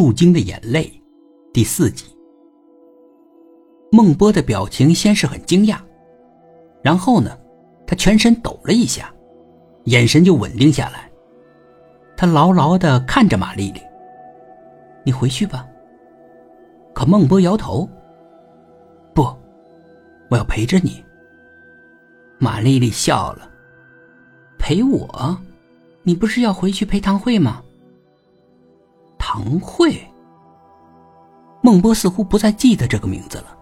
树精的眼泪，第四集。孟波的表情先是很惊讶，然后呢，他全身抖了一下，眼神就稳定下来。他牢牢的看着马丽丽：“你回去吧。”可孟波摇头：“不，我要陪着你。”马丽丽笑了：“陪我？你不是要回去陪唐慧吗？”唐慧。孟波似乎不再记得这个名字了。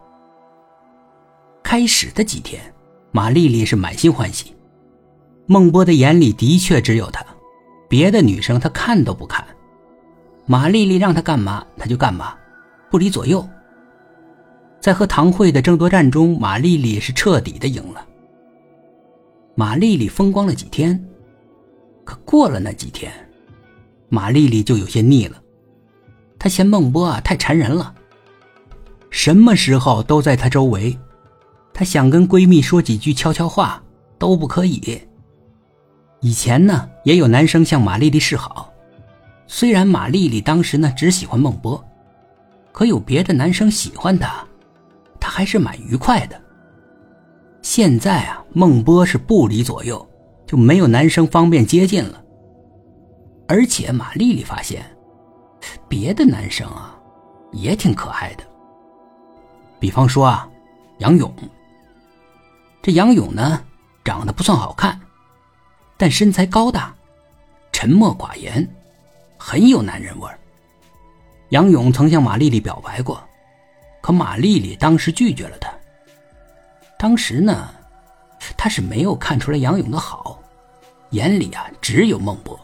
开始的几天，马丽丽是满心欢喜。孟波的眼里的确只有她，别的女生他看都不看。马丽丽让他干嘛他就干嘛，不离左右。在和唐慧的争夺战中，马丽丽是彻底的赢了。马丽丽风光了几天，可过了那几天，马丽丽就有些腻了。她嫌孟波啊太缠人了，什么时候都在她周围。她想跟闺蜜说几句悄悄话都不可以。以前呢，也有男生向马丽丽示好，虽然马丽丽当时呢只喜欢孟波，可有别的男生喜欢她，她还是蛮愉快的。现在啊，孟波是不离左右，就没有男生方便接近了。而且马丽丽发现，别的男生啊，也挺可爱的。比方说啊，杨勇。这杨勇呢，长得不算好看，但身材高大，沉默寡言，很有男人味儿杨勇曾向马丽丽表白过，可马丽丽当时拒绝了他。当时呢，他是没有看出来杨勇的好，眼里啊只有孟博。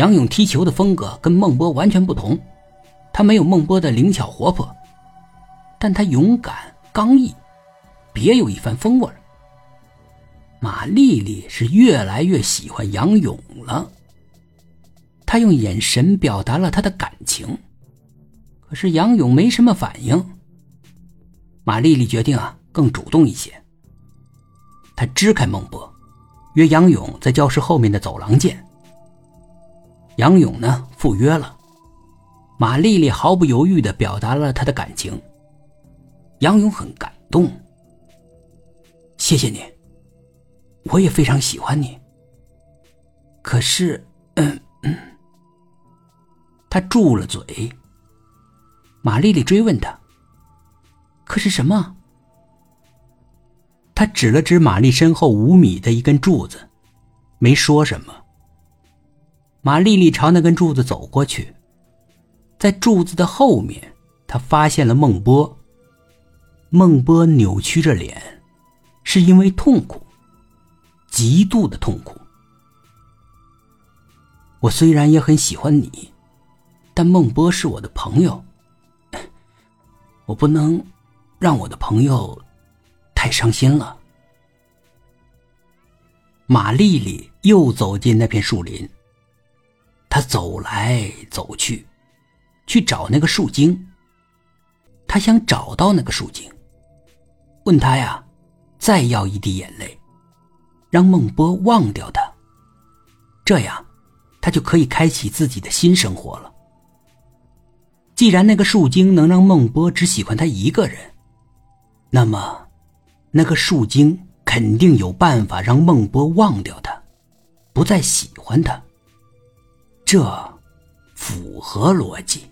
杨勇踢球的风格跟孟波完全不同，他没有孟波的灵巧活泼，但他勇敢刚毅。别有一番风味马丽丽是越来越喜欢杨勇了。她用眼神表达了她的感情，可是杨勇没什么反应。马丽丽决定啊，更主动一些。她支开孟波，约杨勇在教室后面的走廊见。杨勇呢，赴约了。马丽丽毫不犹豫的表达了她的感情。杨勇很感动。谢谢你，我也非常喜欢你。可是，嗯嗯，他住了嘴。马丽丽追问他：“可是什么？”他指了指玛丽身后五米的一根柱子，没说什么。马丽丽朝那根柱子走过去，在柱子的后面，她发现了孟波。孟波扭曲着脸。是因为痛苦，极度的痛苦。我虽然也很喜欢你，但孟波是我的朋友，我不能让我的朋友太伤心了。马丽丽又走进那片树林，走来走去，去找那个树精。他想找到那个树精，问他呀。再要一滴眼泪，让孟波忘掉他，这样，他就可以开启自己的新生活了。既然那个树精能让孟波只喜欢他一个人，那么，那个树精肯定有办法让孟波忘掉他，不再喜欢他。这符合逻辑。